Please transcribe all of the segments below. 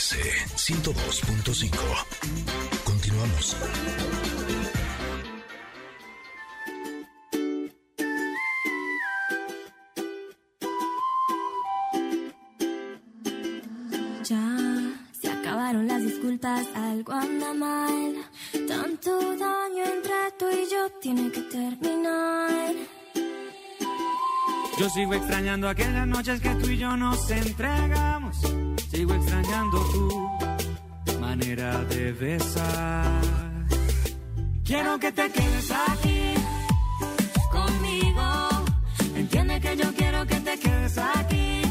MBS 102.5. Continuamos. Ya se acabaron las disculpas, algo anda mal. Tanto daño entre tú y yo tiene que terminar. Yo sigo extrañando aquellas noches que tú y yo nos entregamos. Sigo extrañando tu manera de besar. Quiero que te quedes aquí conmigo. Entiende que yo quiero que te quedes aquí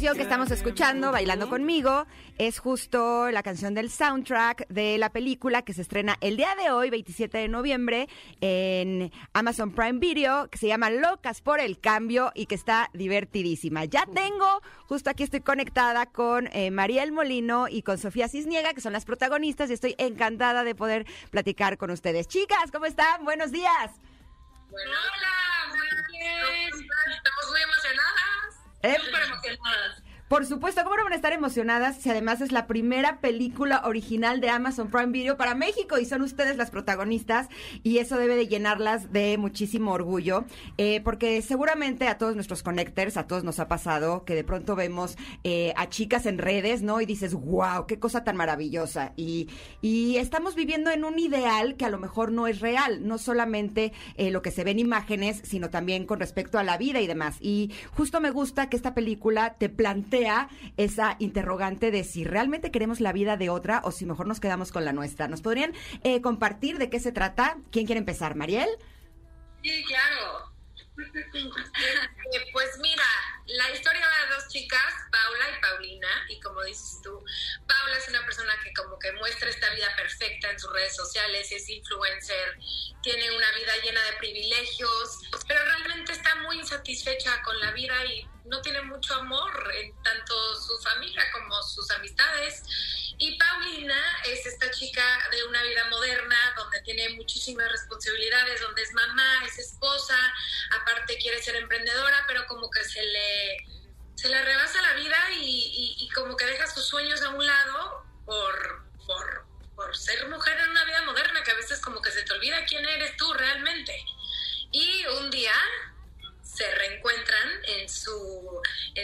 canción que estamos escuchando, Bailando conmigo. es justo la canción del soundtrack de la película que se estrena el día de hoy, 27 de noviembre, en Amazon Prime Video, que se llama Locas por el Cambio y que está divertidísima. Ya tengo, justo aquí estoy conectada con eh, Mariel Molino y con Sofía Cisniega, que son las protagonistas, y estoy encantada de poder platicar con ustedes. Chicas, ¿cómo están? Buenos días. Hola, emocionadas. Eh, Súper emocionadas. Por supuesto, ¿cómo no van a estar emocionadas si además es la primera película original de Amazon Prime Video para México y son ustedes las protagonistas y eso debe de llenarlas de muchísimo orgullo eh, porque seguramente a todos nuestros connectors, a todos nos ha pasado que de pronto vemos eh, a chicas en redes, ¿no? Y dices, wow, qué cosa tan maravillosa. Y, estamos viviendo en un ideal que a lo mejor no es real, no solamente eh, lo que se ve en imágenes, sino también con respecto a la vida y demás. Y justo me gusta que esta película te esa interrogante de si realmente queremos la vida de otra o si mejor nos quedamos con la nuestra. ¿Nos podrían eh, compartir de qué se trata? ¿Quién quiere empezar? ¿Mariel? Sí, claro. Eh, pues mira, la historia va de dos chicas, Paula y Paulina, y como dices tú, Paula es una persona que como que muestra esta vida perfecta en sus redes sociales, es influencer, tiene una vida llena de privilegios, insatisfecha con la vida y no tiene mucho amor en tanto su familia como sus amistades. Y Paulina es esta chica de una vida moderna, donde tiene muchísimas responsabilidades, donde es mamá, es esposa, aparte quiere ser emprendedora, pero como que se le, se le rebasa la vida y, y- y como que deja sus sueños a un lado por, por, por ser mujer en una vida moderna, que a veces como que se te olvida quién eres tú realmente. Y un día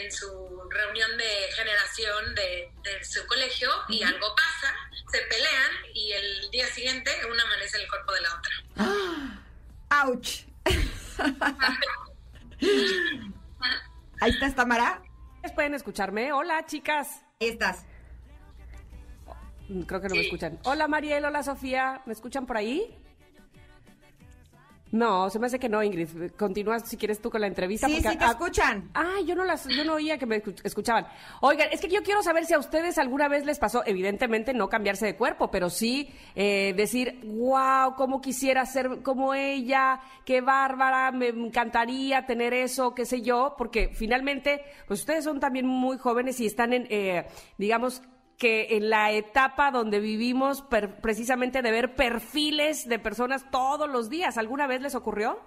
en su reunión de generación de, de su colegio y algo pasa, se pelean y el día siguiente una amanece en el cuerpo de la otra. ¡Auch! Ahí estás, Tamara. ¿Pueden escucharme? Hola, chicas. Ahí estás. Creo que no me escuchan. Hola, Mariel. Hola, Sofía. ¿Me escuchan por ahí? No, se me hace que no, Ingrid. Continúa si quieres tú con la entrevista. Sí, porque- sí, te ah, escuchan. Ah, yo no las, yo no oía que me escu- escuchaban. Oigan, es que yo quiero saber si a ustedes alguna vez les pasó, evidentemente no cambiarse de cuerpo, pero sí eh, decir, wow, cómo quisiera ser como ella, qué bárbara, me encantaría tener eso, qué sé yo, porque finalmente, pues ustedes son también muy jóvenes y están en, eh, digamos, que en la etapa donde vivimos precisamente de ver perfiles de personas todos los días. ¿Alguna vez les ocurrió?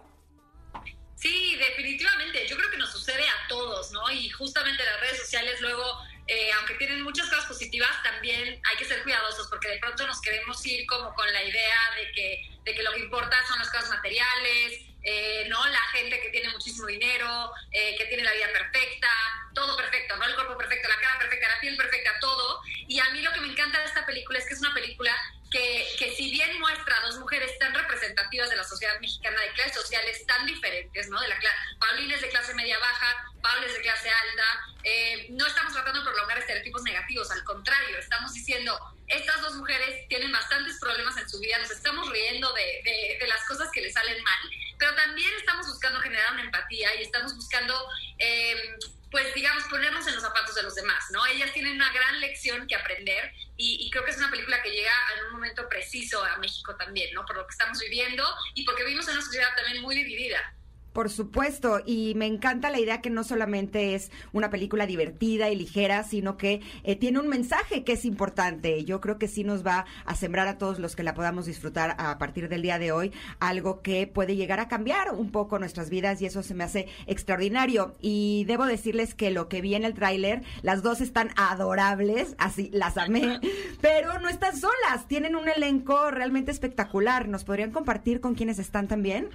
Sí, definitivamente. Yo creo que nos sucede a todos, ¿no? Y justamente las redes sociales luego, eh, aunque tienen muchas cosas positivas, también hay que ser cuidadosos porque de pronto nos queremos ir como con la idea de que, de que lo que importa son las cosas materiales, eh, ¿no? La gente que tiene muchísimo dinero, eh, que tiene la vida perfecta, todo perfecto, ¿no? El cuerpo perfecto, la cara perfecta, la piel perfecta, todo. Y a mí lo que me encanta de esta película es que es una película que, que si bien muestra a dos mujeres tan representativas de la sociedad mexicana, de clases sociales tan diferentes, ¿no? De la Paulina es de clase media baja, Pablo es de clase alta, eh, no estamos tratando de prolongar estereotipos negativos, al contrario, estamos diciendo, estas dos mujeres tienen bastantes problemas en su vida, nos estamos riendo de, de- de las cosas que les salen mal, pero también estamos buscando generar una empatía y estamos buscando... eh, pues digamos, ponernos en los zapatos de los demás, ¿no? Ellas tienen una gran lección que aprender y, creo que es una película que llega en un momento preciso a México también, ¿no? Por lo que estamos viviendo y porque vivimos en una sociedad también muy dividida. Por supuesto, y me encanta la idea que no solamente es una película divertida y ligera, sino que eh, tiene un mensaje que es importante. Yo creo que sí nos va a sembrar a todos los que la podamos disfrutar a partir del día de hoy algo que puede llegar a cambiar un poco nuestras vidas y eso se me hace extraordinario. Y debo decirles que lo que vi en el tráiler, las dos están adorables, así las amé, pero no están solas, tienen un elenco realmente espectacular. ¿Nos podrían compartir con quienes están también?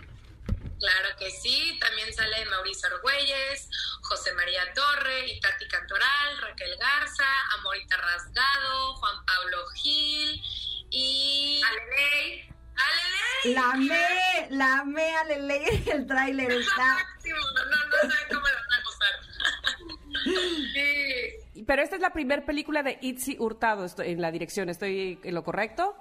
Claro que sí, también sale Mauricio Argüelles, José María Torre, Itati Cantoral, Raquel Garza, Amorita Rasgado, Juan Pablo Gil y Aleley. ¡Aleley! La amé, la amé, Aleley, el tráiler está... no, no saben cómo lo van a gozar. sí. Pero esta es la primera película de Itzi Hurtado estoy, en la dirección, ¿estoy en lo correcto?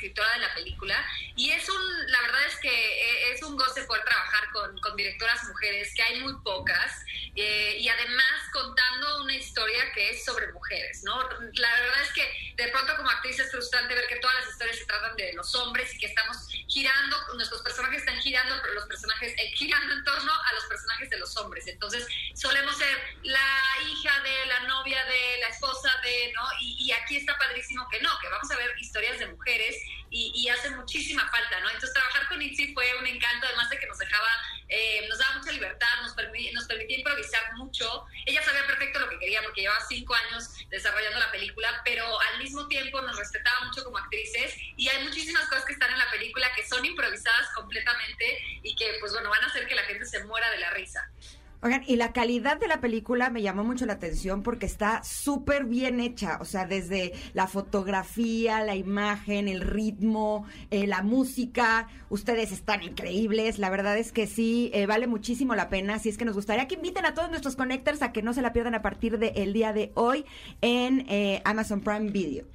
Escritora de la película y es un, la verdad es que eh, es un goce poder trabajar con, con directoras mujeres, que hay muy pocas, eh, y además contando una historia que es sobre mujeres, ¿no? La verdad es que de pronto como actriz es frustrante ver que todas las historias se tratan de los hombres y que estamos girando, nuestros personajes están girando, pero los personajes eh, girando en torno a los personajes de los hombres. Entonces solemos ser la hija de, la novia de, la esposa de, ¿no? Y, y aquí está padrísimo que no, que vamos a ver historias de mujeres hace muchísima falta, ¿no? Entonces trabajar con Itzi fue un encanto, además de que nos dejaba, eh, nos daba mucha libertad, nos, permitía, nos permitía improvisar mucho. Ella sabía perfecto lo que quería porque llevaba cinco años desarrollando la película, pero al mismo tiempo nos respetaba mucho como actrices y hay muchísimas cosas que están en la película que son improvisadas completamente y que, pues bueno, van a hacer que la gente se muera de la risa. Oigan, y la calidad de la película me llamó mucho la atención porque está súper bien hecha, o sea, desde la fotografía, la imagen, el ritmo, eh, la música, ustedes están increíbles, la verdad es que sí, eh, vale muchísimo la pena, así es que nos gustaría que inviten a todos nuestros connectors a que no se la pierdan a partir del día de hoy en eh, Amazon Prime Video.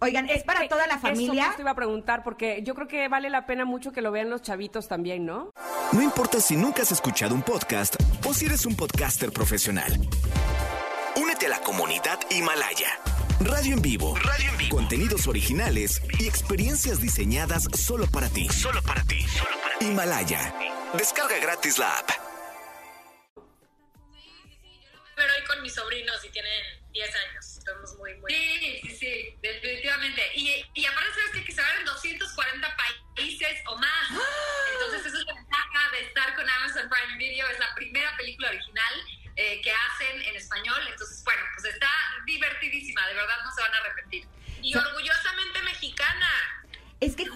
Oigan, es para toda la familia. Eso te iba a preguntar, porque yo creo que vale la pena mucho que lo vean los chavitos también, ¿no? No importa si nunca has escuchado un podcast o si eres un podcaster profesional. Únete a la comunidad Himalaya. Radio en vivo. Radio en vivo. Contenidos originales y experiencias diseñadas solo para ti. Solo para ti. Solo para ti. Himalaya. Descarga gratis la app. Sobrinos y tienen 10 años. Estamos muy, muy... Sí, sí, sí, definitivamente. Y, y aparte, ¿sabes qué? Que se van en 240 países o más. Entonces, esa es la ventaja de estar con Amazon Prime Video. Es la primera película original eh, que hacen en español. Entonces, bueno, pues está divertidísima. De verdad, no se van a arrepentir. Y que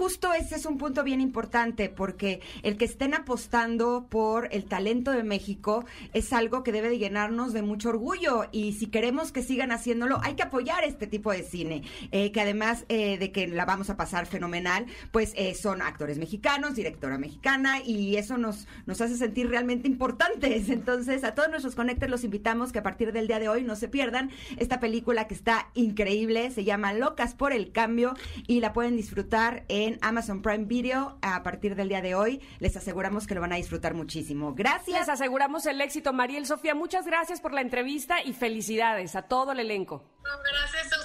justo ese es un punto bien importante porque el que estén apostando por el talento de México es algo que debe de llenarnos de mucho orgullo y si queremos que sigan haciéndolo hay que apoyar este tipo de cine eh, que además eh, de que la vamos a pasar fenomenal pues eh, son actores mexicanos, directora mexicana y eso nos, nos hace sentir realmente importantes. Entonces a todos nuestros conectores los invitamos que a partir del día de hoy no se pierdan esta película que está increíble se llama Locas por el Cambio y la pueden disfrutar en Amazon Prime Video a partir del día de hoy. Les aseguramos que lo van a disfrutar muchísimo. Gracias. Les aseguramos el éxito, Mariel Sofía. Muchas gracias por la entrevista y felicidades a todo el elenco. gracias.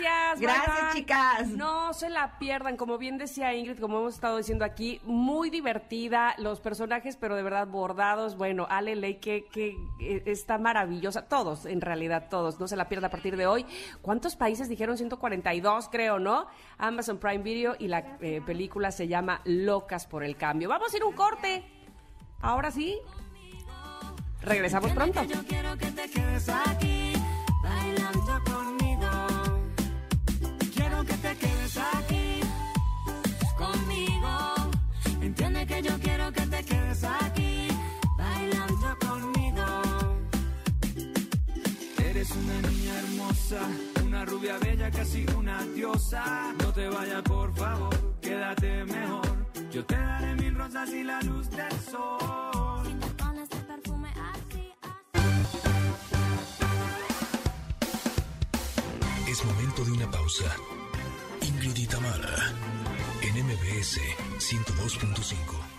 Gracias. Gracias. Gracias, bye, chicas. No se la pierdan, como bien decía Ingrid, como hemos estado diciendo aquí, muy divertida, los personajes, pero de verdad bordados. Bueno, Ale Ley, que, que eh, está maravillosa. Todos, en realidad, todos. No se la pierda a partir de hoy. ¿Cuántos países dijeron? 142, creo, ¿no? Amazon Prime Video y la eh, película se llama Locas por el Cambio. Vamos a ir un corte. Ahora sí. Regresamos pronto. Yo quiero que te quedes aquí, pausa. Ingrid y en MBS 102.5.